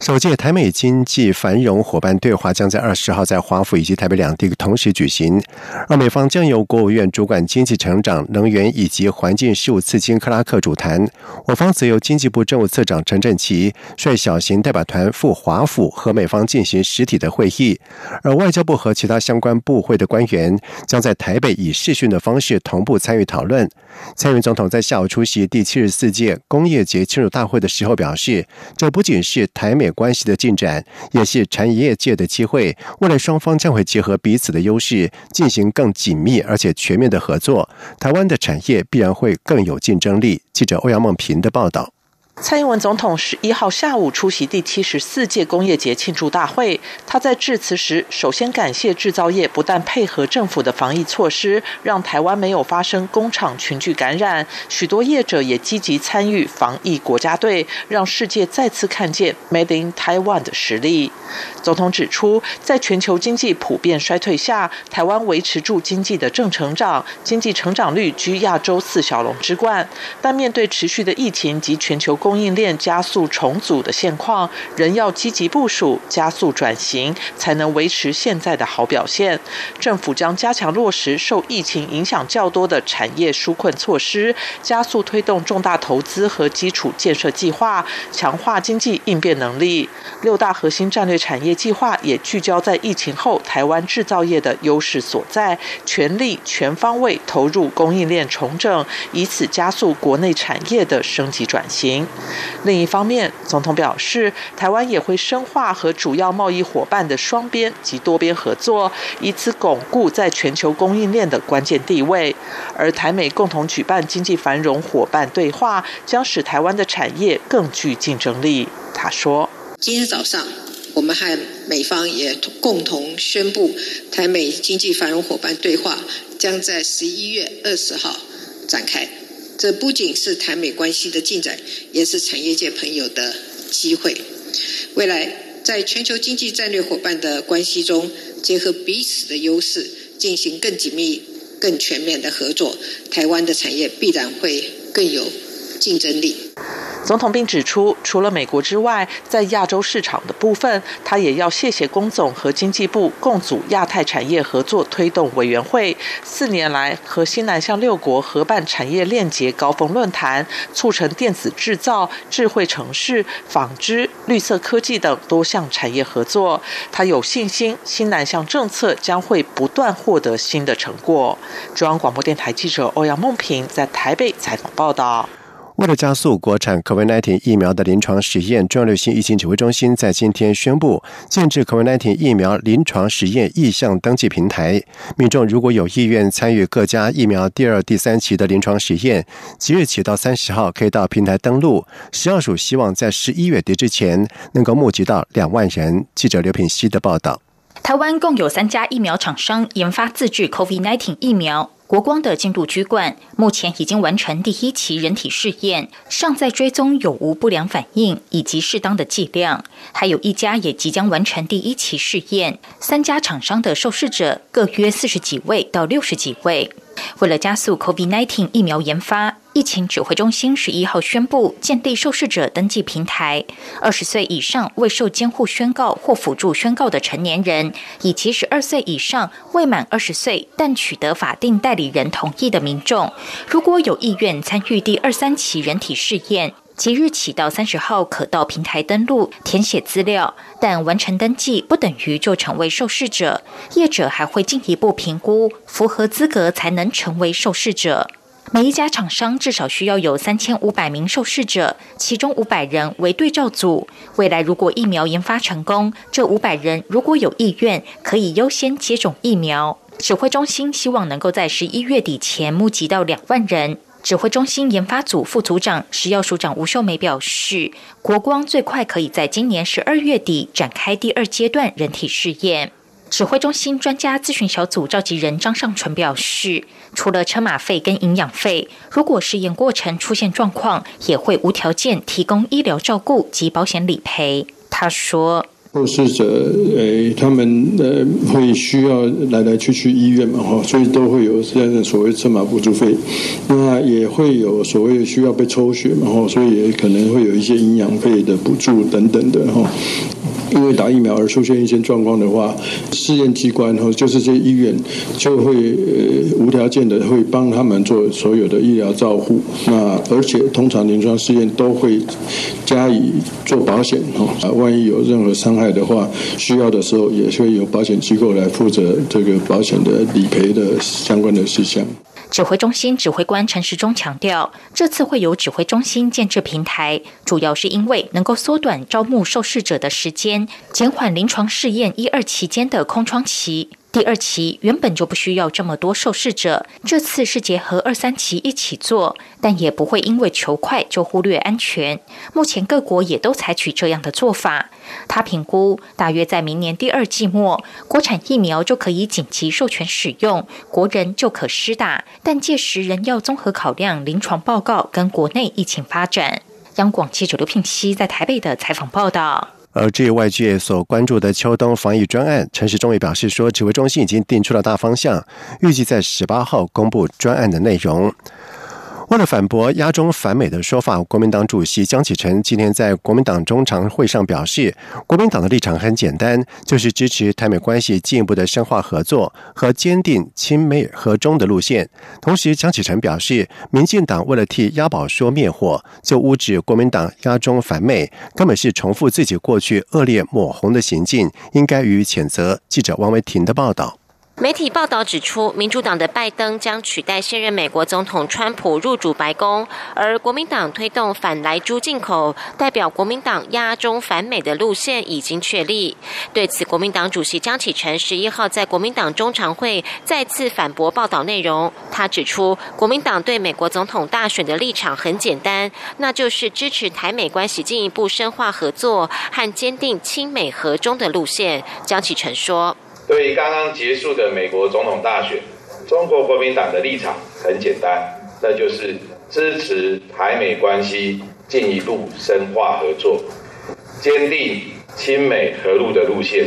首届台美经济繁荣伙伴对话将在二十号在华府以及台北两地同时举行，而美方将由国务院主管经济成长、能源以及环境事务次卿克拉克主谈，我方则由经济部政务次长陈振奇率小型代表团赴华府和美方进行实体的会议，而外交部和其他相关部会的官员将在台北以视讯的方式同步参与讨论。蔡英总统在下午出席第七十四届工业节庆祝大会的时候表示，这不仅是台美关系的进展，也是产业界的机会。未来双方将会结合彼此的优势，进行更紧密而且全面的合作。台湾的产业必然会更有竞争力。记者欧阳梦平的报道。蔡英文总统十一号下午出席第七十四届工业节庆祝大会。他在致辞时，首先感谢制造业不但配合政府的防疫措施，让台湾没有发生工厂群聚感染，许多业者也积极参与防疫国家队，让世界再次看见 Made in Taiwan 的实力。总统指出，在全球经济普遍衰退下，台湾维持住经济的正成长，经济成长率居亚洲四小龙之冠。但面对持续的疫情及全球供供应链加速重组的现况，仍要积极部署、加速转型，才能维持现在的好表现。政府将加强落实受疫情影响较多的产业纾困措施，加速推动重大投资和基础建设计划，强化经济应变能力。六大核心战略产业计划也聚焦在疫情后台湾制造业的优势所在，全力全方位投入供应链重整，以此加速国内产业的升级转型。另一方面，总统表示，台湾也会深化和主要贸易伙伴的双边及多边合作，以此巩固在全球供应链的关键地位。而台美共同举办经济繁荣伙伴对话，将使台湾的产业更具竞争力。他说：“今天早上，我们和美方也共同宣布，台美经济繁荣伙伴对话将在十一月二十号展开。”这不仅是台美关系的进展，也是产业界朋友的机会。未来在全球经济战略伙伴的关系中，结合彼此的优势，进行更紧密、更全面的合作，台湾的产业必然会更有竞争力。总统并指出，除了美国之外，在亚洲市场的部分，他也要谢谢龚总和经济部共组亚太产业合作推动委员会，四年来和新南向六国合办产业链结高峰论坛，促成电子制造、智慧城市、纺织、绿色科技等多项产业合作。他有信心，新南向政策将会不断获得新的成果。中央广播电台记者欧阳梦平在台北采访报道。为了加速国产 COVID-19 疫苗的临床实验，中央流行疫情指挥中心在今天宣布，建制 COVID-19 疫苗临床实验意向登记平台。民众如果有意愿参与各家疫苗第二、第三期的临床实验，即日起到三十号可以到平台登录。食药署希望在十一月底之前能够募集到两万人。记者刘品希的报道。台湾共有三家疫苗厂商研发自制 COVID-19 疫苗。国光的进度居冠，目前已经完成第一期人体试验，尚在追踪有无不良反应以及适当的剂量。还有一家也即将完成第一期试验，三家厂商的受试者各约四十几位到六十几位。为了加速 COVID-19 疫苗研发，疫情指挥中心十一号宣布建立受试者登记平台。二十岁以上未受监护宣告或辅助宣告的成年人，以及十二岁以上未满二十岁但取得法定代理人同意的民众，如果有意愿参与第二三期人体试验。即日起到三十号可到平台登录填写资料，但完成登记不等于就成为受试者。业者还会进一步评估符合资格才能成为受试者。每一家厂商至少需要有三千五百名受试者，其中五百人为对照组。未来如果疫苗研发成功，这五百人如果有意愿，可以优先接种疫苗。指挥中心希望能够在十一月底前募集到两万人。指挥中心研发组副组长、食药署长吴秀梅表示，国光最快可以在今年十二月底展开第二阶段人体试验。指挥中心专家咨询小组召集人张尚纯表示，除了车马费跟营养费，如果试验过程出现状况，也会无条件提供医疗照顾及保险理赔。他说。受试者，诶，他们呃会需要来来去去医院嘛，哈，所以都会有这样的所谓车马补助费，那也会有所谓需要被抽血嘛，哈，所以也可能会有一些营养费的补助等等的，哈。因为打疫苗而出现一些状况的话，试验机关哈，就是这些医院就会呃无条件的会帮他们做所有的医疗照护，那而且通常临床试验都会加以做保险，哈，万一有任何伤。的话，需要的时候也会有保险机构来负责这个保险的理赔的相关的事项。指挥中心指挥官陈时中强调，这次会有指挥中心建制平台，主要是因为能够缩短招募受试者的时间，减缓临床试验一二期间的空窗期。第二期原本就不需要这么多受试者，这次是结合二三期一起做，但也不会因为求快就忽略安全。目前各国也都采取这样的做法。他评估，大约在明年第二季末，国产疫苗就可以紧急授权使用，国人就可施打。但届时仍要综合考量临床报告跟国内疫情发展。央广记者刘聘熙在台北的采访报道。而至于外界所关注的秋冬防疫专案，陈时中也表示说，指挥中心已经定出了大方向，预计在十八号公布专案的内容。为了反驳“亚中反美”的说法，国民党主席江启臣今天在国民党中常会上表示，国民党的立场很简单，就是支持台美关系进一步的深化合作和坚定亲美和中的路线。同时，江启臣表示，民进党为了替押宝说灭火，就污指国民党“亚中反美”，根本是重复自己过去恶劣抹红的行径，应该予以谴责。记者王维婷的报道。媒体报道指出，民主党的拜登将取代现任美国总统川普入主白宫，而国民党推动反莱猪进口，代表国民党压中反美的路线已经确立。对此，国民党主席江启臣十一号在国民党中常会再次反驳报道内容。他指出，国民党对美国总统大选的立场很简单，那就是支持台美关系进一步深化合作和坚定亲美和中的路线。江启臣说。对于刚刚结束的美国总统大选，中国国民党的立场很简单，那就是支持台美关系进一步深化合作，坚定亲美合路的路线。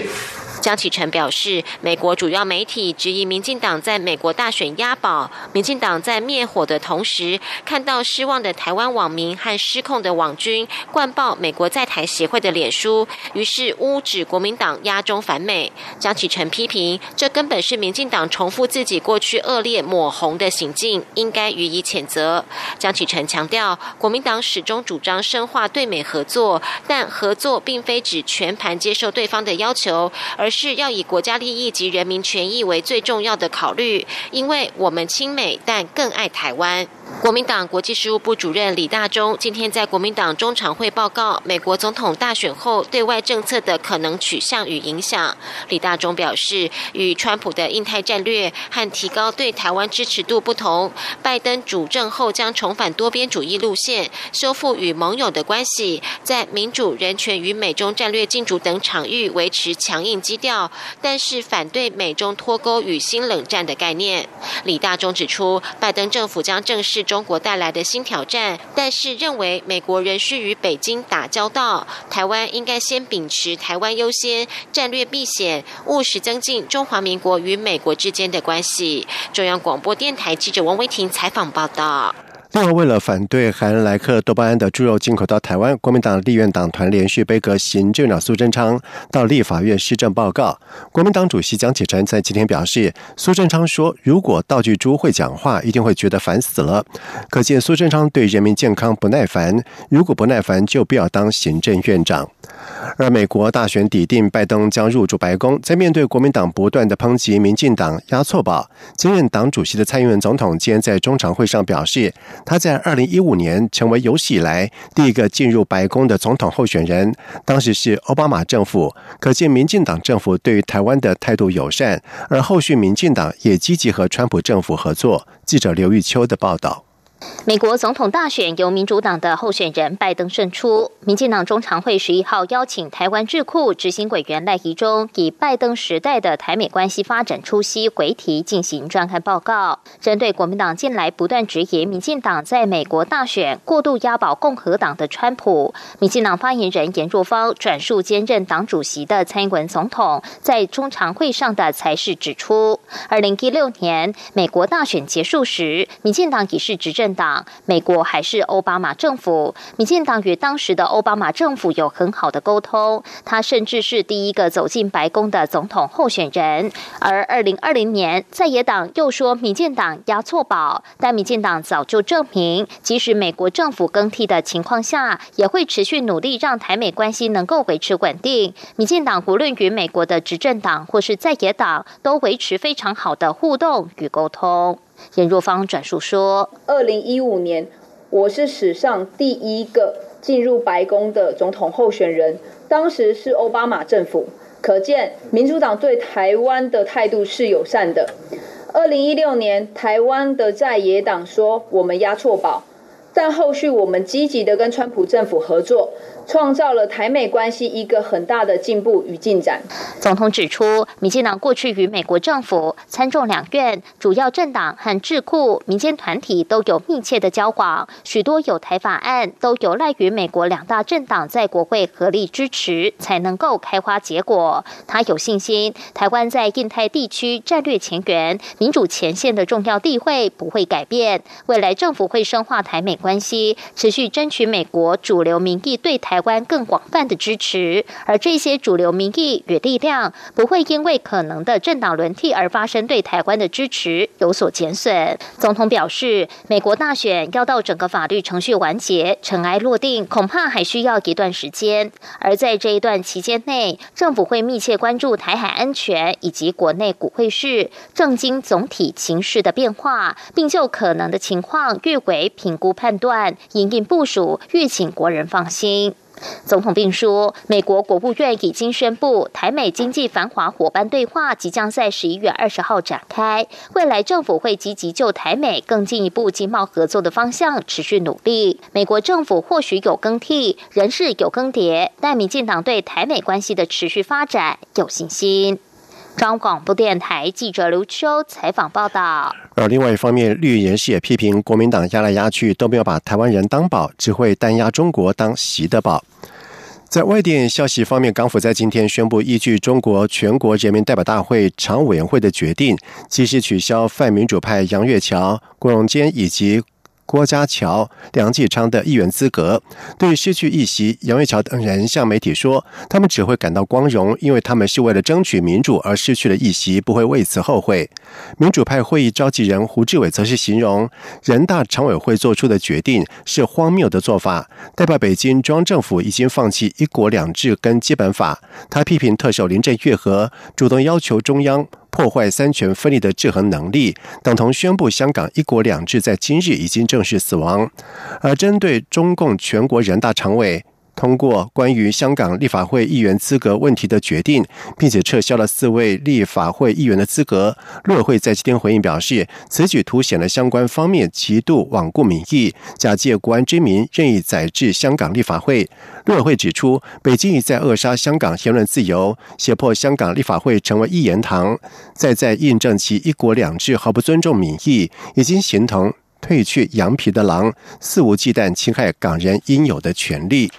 江启臣表示，美国主要媒体质疑民进党在美国大选押宝，民进党在灭火的同时，看到失望的台湾网民和失控的网军灌爆美国在台协会的脸书，于是污指国民党压中反美。江启臣批评，这根本是民进党重复自己过去恶劣抹红的行径，应该予以谴责。江启臣强调，国民党始终主张深化对美合作，但合作并非指全盘接受对方的要求，而是要以国家利益及人民权益为最重要的考虑，因为我们亲美，但更爱台湾。国民党国际事务部主任李大中今天在国民党中常会报告美国总统大选后对外政策的可能取向与影响。李大中表示，与川普的印太战略和提高对台湾支持度不同，拜登主政后将重返多边主义路线，修复与盟友的关系，在民主、人权与美中战略竞逐等场域维持强硬基调，但是反对美中脱钩与新冷战的概念。李大中指出，拜登政府将正式。是中国带来的新挑战，但是认为美国仍需与北京打交道，台湾应该先秉持台湾优先战略避险，务实增进中华民国与美国之间的关系。中央广播电台记者王维婷采访报道。另外，为了反对含莱克多巴胺的猪肉进口到台湾，国民党立院党团连续背阁行政长苏贞昌到立法院施政报告。国民党主席蒋启臣在今天表示，苏贞昌说，如果道具猪会讲话，一定会觉得烦死了。可见苏贞昌对人民健康不耐烦，如果不耐烦，就不要当行政院长。而美国大选底定，拜登将入主白宫。在面对国民党不断的抨击民进党押错宝，兼任党主席的蔡英文总统今天在中常会上表示，他在二零一五年成为有史以来第一个进入白宫的总统候选人，当时是奥巴马政府。可见民进党政府对于台湾的态度友善，而后续民进党也积极和川普政府合作。记者刘玉秋的报道。美国总统大选由民主党的候选人拜登胜出。民进党中常会十一号邀请台湾智库执行委员赖宜中以“拜登时代的台美关系发展初期”为题进行专刊报告，针对国民党近来不断质疑民进党在美国大选过度押宝共和党的川普，民进党发言人严若芳转述兼任党主席的蔡英文总统在中常会上的才是指出，二零一六年美国大选结束时，民进党已是执政党。美国还是奥巴马政府，民进党与当时的奥巴马政府有很好的沟通。他甚至是第一个走进白宫的总统候选人。而二零二零年，在野党又说民进党押错宝，但民进党早就证明，即使美国政府更替的情况下，也会持续努力让台美关系能够维持稳定。民进党无论与美国的执政党或是在野党，都维持非常好的互动与沟通。严若芳转述说：“二零一五年，我是史上第一个进入白宫的总统候选人，当时是奥巴马政府，可见民主党对台湾的态度是友善的。二零一六年，台湾的在野党说我们押错宝。”但后续我们积极的跟川普政府合作，创造了台美关系一个很大的进步与进展。总统指出，民进党过去与美国政府、参众两院主要政党和智库、民间团体都有密切的交往，许多有台法案都有赖于美国两大政党在国会合力支持，才能够开花结果。他有信心，台湾在印太地区战略前沿、民主前线的重要地位不会改变，未来政府会深化台美。关系持续争取美国主流民意对台台湾更广泛的支持，而这些主流民意与力量不会因为可能的政党轮替而发生对台湾的支持有所减损。总统表示，美国大选要到整个法律程序完结、尘埃落定，恐怕还需要一段时间。而在这一段期间内，政府会密切关注台海安全以及国内股汇市、政经总体情势的变化，并就可能的情况预为评估判。断隐隐部署，欲请国人放心。总统并说，美国国务院已经宣布，台美经济繁华伙伴对话即将在十一月二十号展开。未来政府会积极就台美更进一步经贸合作的方向持续努力。美国政府或许有更替，人事有更迭，但民进党对台美关系的持续发展有信心。中央广播电台记者刘秋采访报道。而另外一方面，绿人士也批评国民党压来压去都没有把台湾人当宝，只会单压中国当习的宝。在外电消息方面，港府在今天宣布，依据中国全国人民代表大会常务委员会的决定，及时取消泛民主派杨岳桥、郭荣坚以及。郭家桥、梁继昌的议员资格，对于失去议席，杨岳桥等人向媒体说，他们只会感到光荣，因为他们是为了争取民主而失去了议席，不会为此后悔。民主派会议召集人胡志伟则是形容，人大常委会做出的决定是荒谬的做法，代表北京中央政府已经放弃一国两制跟基本法。他批评特首林郑月娥主动要求中央。破坏三权分立的制衡能力，等同宣布香港一国两制在今日已经正式死亡。而针对中共全国人大常委。通过关于香港立法会议员资格问题的决定，并且撤销了四位立法会议员的资格。陆委会在今天回应表示，此举凸显了相关方面极度罔顾民意，假借国安之名任意宰制香港立法会。陆委会指出，北京一再扼杀香港言论自由，胁迫香港立法会成为一言堂，再在印证其一国两制毫不尊重民意，已经形同褪去羊皮的狼，肆无忌惮侵害港人应有的权利。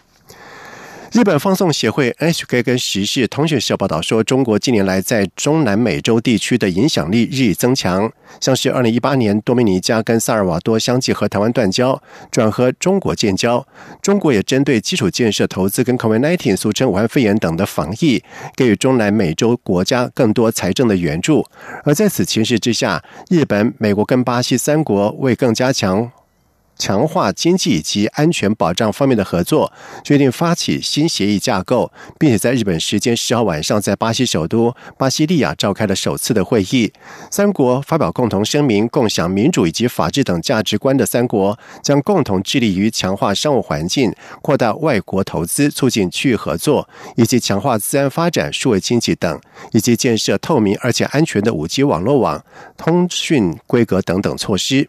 日本放送协会 HK 跟时事通讯社报道说，中国近年来在中南美洲地区的影响力日益增强。像是2018年，多米尼加跟萨尔瓦多相继和台湾断交，转和中国建交。中国也针对基础建设投资跟 COVID-19（ 俗称武汉肺炎）等的防疫，给予中南美洲国家更多财政的援助。而在此情势之下，日本、美国跟巴西三国为更加强。强化经济及安全保障方面的合作，决定发起新协议架构，并且在日本时间十号晚上在巴西首都巴西利亚召开了首次的会议。三国发表共同声明，共享民主以及法治等价值观的三国将共同致力于强化商务环境、扩大外国投资、促进区域合作，以及强化自然发展、数位经济等，以及建设透明而且安全的五 G 网络网、通讯规格等等措施。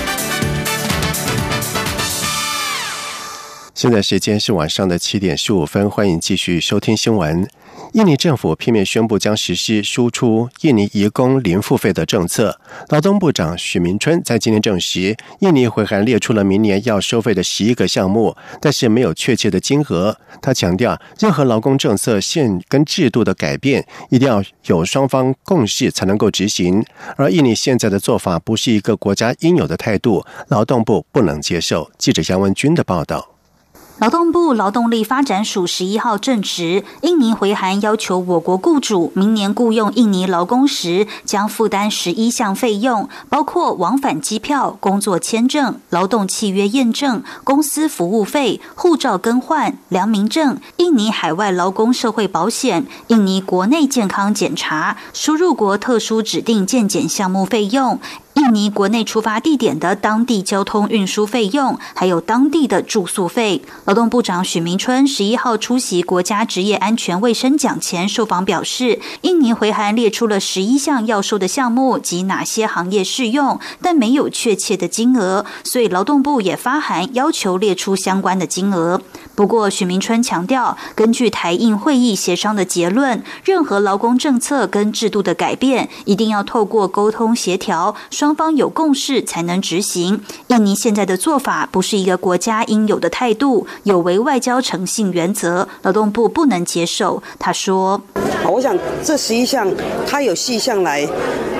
现在时间是晚上的七点十五分，欢迎继续收听新闻。印尼政府片面宣布将实施输出印尼移工零付费的政策。劳动部长许明春在今天证实，印尼回函列出了明年要收费的十一个项目，但是没有确切的金额。他强调，任何劳工政策现跟制度的改变，一定要有双方共识才能够执行。而印尼现在的做法不是一个国家应有的态度，劳动部不能接受。记者杨文军的报道。劳动部劳动力发展署十一号证实，印尼回函要求我国雇主明年雇佣印尼劳工时，将负担十一项费用，包括往返机票、工作签证、劳动契约验证、公司服务费、护照更换、良民证、印尼海外劳工社会保险、印尼国内健康检查、输入国特殊指定健检项目费用。印尼国内出发地点的当地交通运输费用，还有当地的住宿费。劳动部长许明春十一号出席国家职业安全卫生奖前受访表示，印尼回函列出了十一项要收的项目及哪些行业适用，但没有确切的金额，所以劳动部也发函要求列出相关的金额。不过，许明春强调，根据台印会议协商的结论，任何劳工政策跟制度的改变，一定要透过沟通协调。双方有共识才能执行。印尼现在的做法不是一个国家应有的态度，有违外交诚信原则，劳动部不能接受。他说：“我想这十一项，他有细项来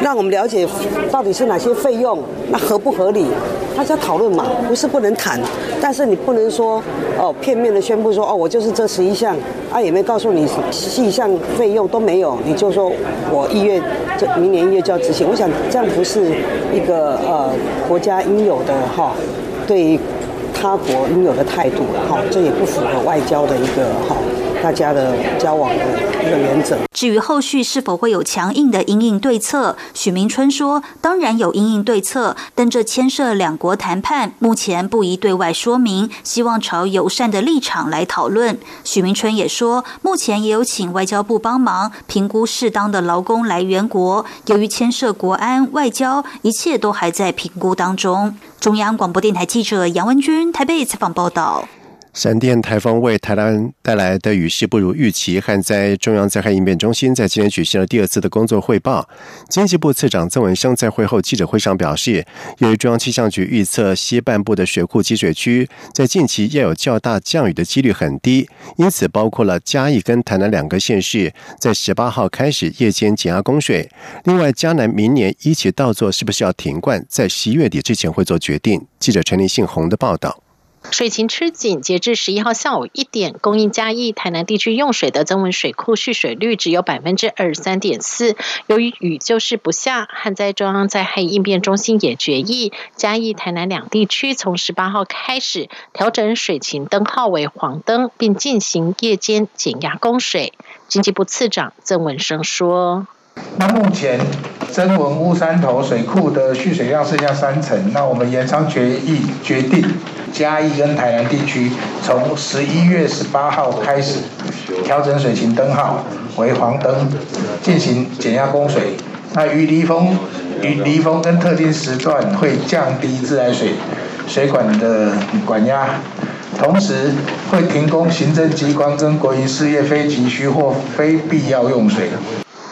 让我们了解到底是哪些费用，那合不合理？大家讨论嘛，不是不能谈，但是你不能说哦，片面的宣布说哦，我就是这十一项，啊，也没告诉你细项费用都没有，你就说我一月这明年一月就要执行。我想这样不是。”一个呃国家应有的哈，对他国应有的态度了哈，这也不符合外交的一个哈。大家的交往的一个原则。至于后续是否会有强硬的应应对策，许明春说：“当然有应应对策，但这牵涉两国谈判，目前不宜对外说明，希望朝友善的立场来讨论。”许明春也说，目前也有请外交部帮忙评估适当的劳工来源国，由于牵涉国安、外交，一切都还在评估当中。中央广播电台记者杨文君台北采访报道。闪电台风为台湾带来的雨势不如预期，旱灾中央灾害应变中心在今天举行了第二次的工作汇报。经济部次长曾文生在会后记者会上表示，由于中央气象局预测西半部的水库积水区在近期要有较大降雨的几率很低，因此包括了嘉义跟台南两个县市在十八号开始夜间减压供水。另外，嘉南明年一起到做是不是要停灌，在十一月底之前会做决定。记者陈立信宏的报道。水情吃紧，截至十一号下午一点，供应嘉义、台南地区用水的增文水库蓄水率只有百分之二十三点四。由于雨就是不下，旱灾中央灾害应变中心也决议，嘉义、台南两地区从十八号开始调整水情灯号为黄灯，并进行夜间减压供水。经济部次长曾文生说。那目前增文乌山头水库的蓄水量剩下三成，那我们延长决议决定，嘉义跟台南地区从十一月十八号开始调整水情灯号为黄灯，进行减压供水。那于离峰、于离峰跟特定时段会降低自来水水管的管压，同时会停工行政机关跟国营事业非急需或非必要用水。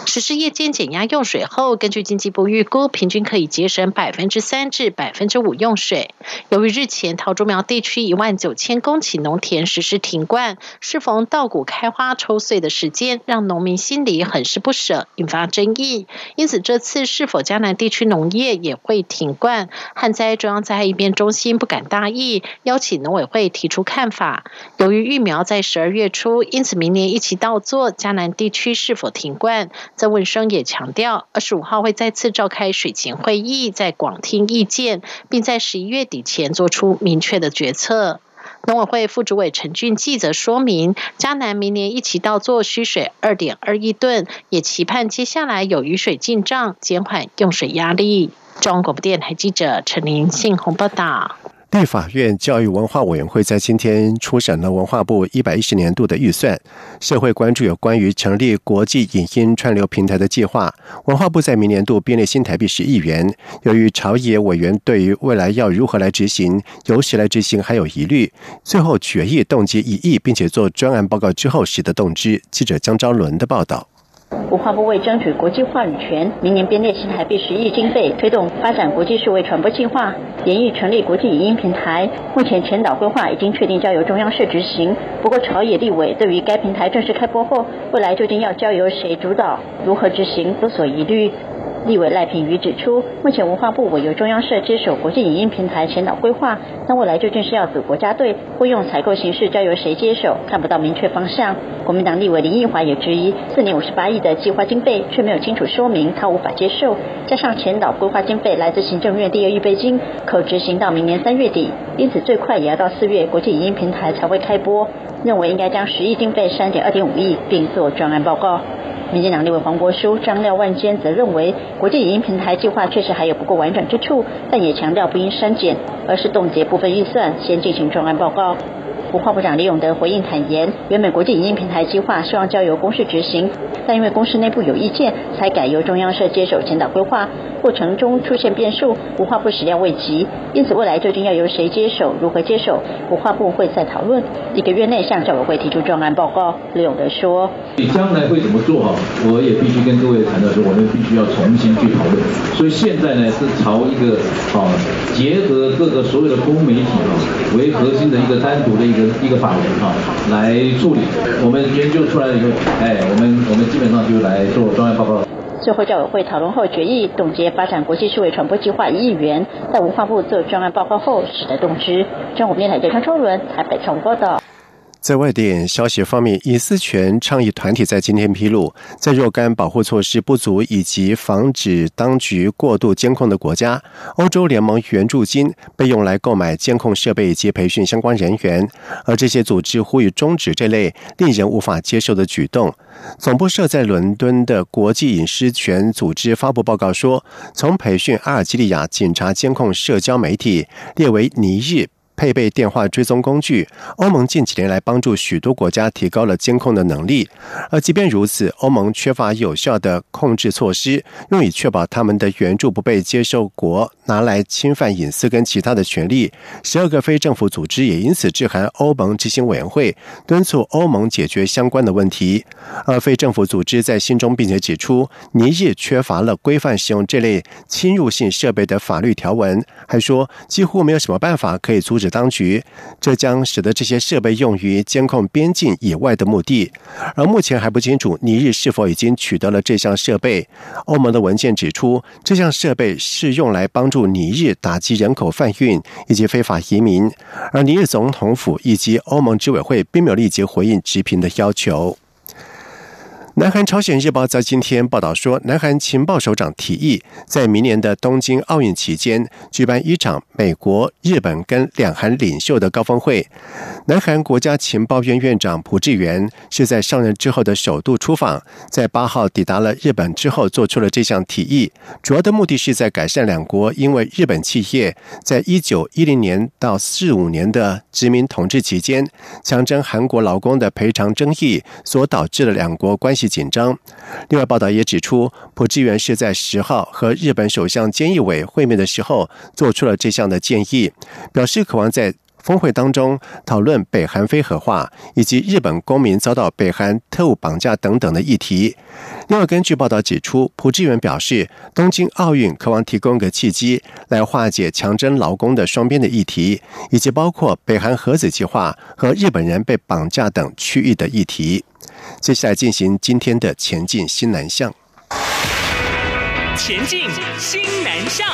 实施夜间减压用水后，根据经济部预估，平均可以节省百分之三至百分之五用水。由于日前桃竹苗地区一万九千公顷农田实施停灌，适逢稻谷开花抽穗的时间，让农民心里很是不舍，引发争议。因此，这次是否江南地区农业也会停灌？旱灾中央灾害应变中心不敢大意，邀请农委会提出看法。由于育苗在十二月初，因此明年一起到做江南地区是否停灌？曾文生也强调，二十五号会再次召开水情会议，在广听意见，并在十一月底前做出明确的决策。农委会副主委陈俊记则说明，嘉南明年一期到做需水二点二亿吨，也期盼接下来有雨水进账，减缓用水压力。中国广播电台记者陈林信宏报道。立法院教育文化委员会在今天初审了文化部一百一十年度的预算，社会关注有关于成立国际影音串流平台的计划。文化部在明年度编列新台币十亿元。由于朝野委员对于未来要如何来执行、由谁来执行还有疑虑，最后决议冻结一亿，并且做专案报告之后使得动之。记者江昭伦的报道。文化部为争取国际话语权，明年编列新台币十亿经费，推动发展国际数位传播计划，研议成立国际影音平台。目前前岛规划已经确定交由中央社执行，不过朝野立委对于该平台正式开播后，未来究竟要交由谁主导、如何执行，有所疑虑。立委赖品瑜指出，目前文化部委由中央社接手国际影音平台前导规划，但未来究竟是要组国家队，或用采购形式交由谁接手，看不到明确方向。国民党立委林奕华也质疑，四年五十八亿的计划经费却没有清楚说明，他无法接受。加上前导规划经费来自行政院第二预备金，可执行到明年三月底，因此最快也要到四月国际影音平台才会开播。认为应该将十亿经费删减二点五亿，并做专案报告。民进党立委黄国书、张廖万坚则认为，国际影音平台计划确实还有不够完整之处，但也强调不应删减，而是冻结部分预算，先进行专案报告。文化部长李永德回应坦言，原本国际影音平台计划希望交由公司执行，但因为公司内部有意见，才改由中央社接手前导规划。过程中出现变数，文化部始料未及，因此未来究竟要由谁接手、如何接手，文化部会再讨论。一个月内向教委会提出专案报告。李永德说：“你将来会怎么做哈？我也必须跟各位谈到说，我们必须要重新去讨论。所以现在呢，是朝一个啊，结合各个所有的公媒体啊为核心的一个单独的一个。”一个法人哈来处理，我们研究出来以后，哎，我们我们基本上就来做专业报告。最后教委会讨论后决议，冻结发展国际数位传播计划一亿元，在文化部做专案报告后，使得动之。中国电台记者超伦台北从报道。在外电消息方面，隐私权倡议团体在今天披露，在若干保护措施不足以及防止当局过度监控的国家，欧洲联盟援助金被用来购买监控设备及培训相关人员，而这些组织呼吁终止这类令人无法接受的举动。总部设在伦敦的国际隐私权组织发布报告说，从培训阿尔及利亚警察监控社交媒体列为尼日。配备电话追踪工具，欧盟近几年来帮助许多国家提高了监控的能力。而即便如此，欧盟缺乏有效的控制措施，用以确保他们的援助不被接受国拿来侵犯隐私跟其他的权利。十二个非政府组织也因此致函欧盟执行委员会，敦促欧盟解决相关的问题。而非政府组织在信中并且指出，尼日缺乏了规范使用这类侵入性设备的法律条文，还说几乎没有什么办法可以阻止。当局，这将使得这些设备用于监控边境以外的目的，而目前还不清楚尼日是否已经取得了这项设备。欧盟的文件指出，这项设备是用来帮助尼日打击人口贩运以及非法移民，而尼日总统府以及欧盟执委会并没有立即回应直评的要求。南韩朝鲜日报在今天报道说，南韩情报首长提议，在明年的东京奥运期间举办一场美国、日本跟两韩领袖的高峰会。南韩国家情报院院长朴智元是在上任之后的首度出访，在八号抵达了日本之后，做出了这项提议。主要的目的是在改善两国因为日本企业在一九一零年到四五年的殖民统治期间强征韩国劳工的赔偿争议所导致的两国关系。紧张。另外，报道也指出，朴智元是在十号和日本首相菅义伟会面的时候，做出了这项的建议，表示渴望在峰会当中讨论北韩非核化以及日本公民遭到北韩特务绑架等等的议题。另外，根据报道指出，朴智元表示，东京奥运渴望提供个契机，来化解强征劳工的双边的议题，以及包括北韩核子计划和日本人被绑架等区域的议题。接下来进行今天的前进新南向。前进新南向。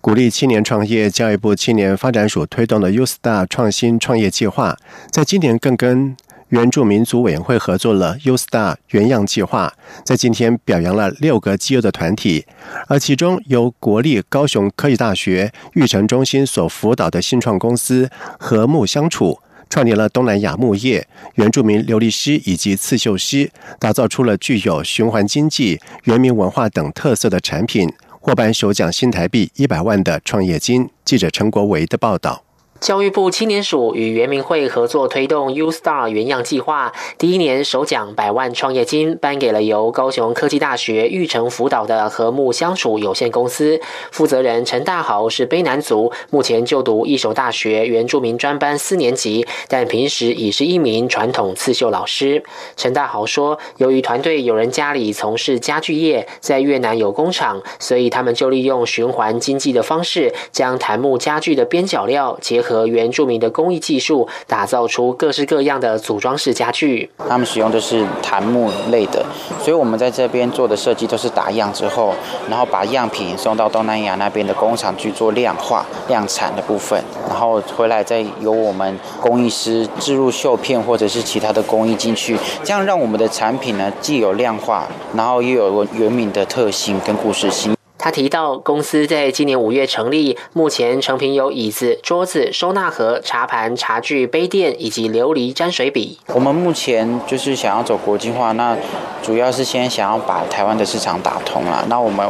鼓励青年创业，教育部青年发展署推动的 U Star 创新创业计划，在今年更跟。原住民族委员会合作了 U Star 原样计划，在今天表扬了六个基优的团体，而其中由国立高雄科技大学育成中心所辅导的新创公司和睦相处。创立了东南亚木业、原住民琉璃师以及刺绣师，打造出了具有循环经济、原民文化等特色的产品，获颁首奖新台币一百万的创业金。记者陈国维的报道。教育部青年署与圆明会合作推动 U Star 原样计划，第一年首奖百万创业金颁给了由高雄科技大学育成辅导的和睦相处有限公司负责人陈大豪是卑南族，目前就读一所大学原住民专班四年级，但平时已是一名传统刺绣老师。陈大豪说，由于团队有人家里从事家具业，在越南有工厂，所以他们就利用循环经济的方式，将檀木家具的边角料结合。和原住民的工艺技术，打造出各式各样的组装式家具。他们使用的是檀木类的，所以我们在这边做的设计都是打样之后，然后把样品送到东南亚那边的工厂去做量化、量产的部分，然后回来再由我们工艺师置入绣片或者是其他的工艺进去，这样让我们的产品呢既有量化，然后又有原名的特性跟故事性。他提到，公司在今年五月成立，目前成品有椅子、桌子、收纳盒、茶盘、茶具、杯垫以及琉璃沾水笔。我们目前就是想要走国际化，那主要是先想要把台湾的市场打通了。那我们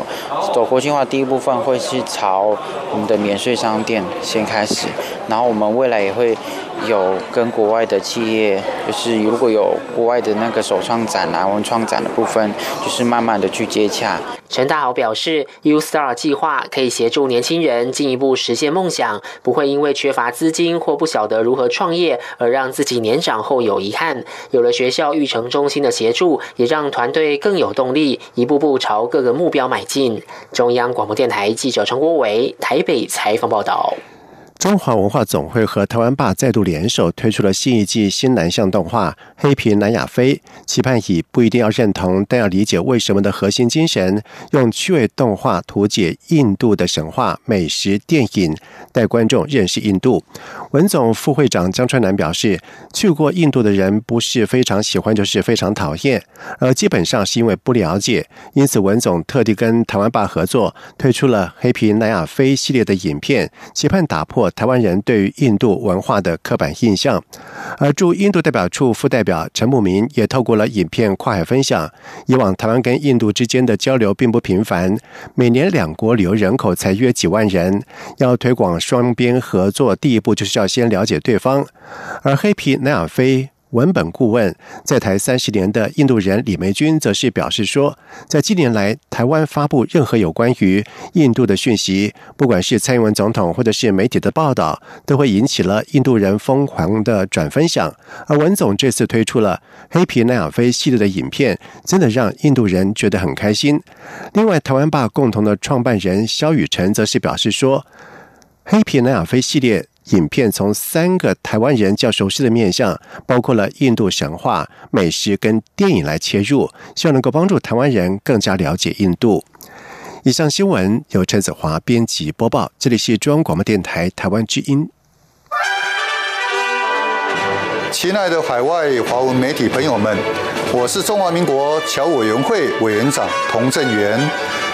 走国际化第一部分会是朝我们的免税商店先开始，然后我们未来也会。有跟国外的企业，就是如果有国外的那个首创展啊、文创展的部分，就是慢慢的去接洽。陈大豪表示，U Star 计划可以协助年轻人进一步实现梦想，不会因为缺乏资金或不晓得如何创业而让自己年长后有遗憾。有了学校育成中心的协助，也让团队更有动力，一步步朝各个目标迈进。中央广播电台记者陈国伟台北采访报道。中华文化总会和台湾爸再度联手推出了新一季新南向动画《黑皮南亚飞》，期盼以不一定要认同，但要理解为什么的核心精神，用趣味动画图解印度的神话、美食、电影，带观众认识印度。文总副会长江川南表示，去过印度的人不是非常喜欢，就是非常讨厌，而基本上是因为不了解。因此，文总特地跟台湾爸合作，推出了《黑皮南亚飞》系列的影片，期盼打破。台湾人对于印度文化的刻板印象，而驻印度代表处副代表陈慕明也透过了影片跨海分享。以往台湾跟印度之间的交流并不频繁，每年两国旅游人口才约几万人，要推广双边合作，第一步就是要先了解对方。而黑皮奈尔菲。文本顾问在台三十年的印度人李梅君则是表示说，在近年来台湾发布任何有关于印度的讯息，不管是蔡英文总统或者是媒体的报道，都会引起了印度人疯狂的转分享。而文总这次推出了黑皮奈亚飞系列的影片，真的让印度人觉得很开心。另外，台湾霸共同的创办人肖雨辰则是表示说，黑皮奈亚飞系列。影片从三个台湾人较熟悉的面向，包括了印度神话、美食跟电影来切入，希望能够帮助台湾人更加了解印度。以上新闻由陈子华编辑播报，这里是中央广播电台台湾之音。亲爱的海外华文媒体朋友们，我是中华民国侨委员会委员长童振源。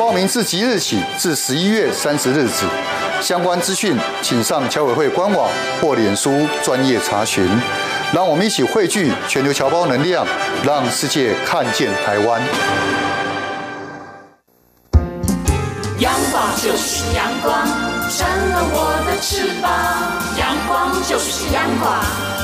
报名自即日起至十一月三十日止。相关资讯，请上侨委会官网或脸书专业查询。让我们一起汇聚全球侨胞能量，让世界看见台湾。阳光就是阳光，成了我的翅膀。阳光就是阳光，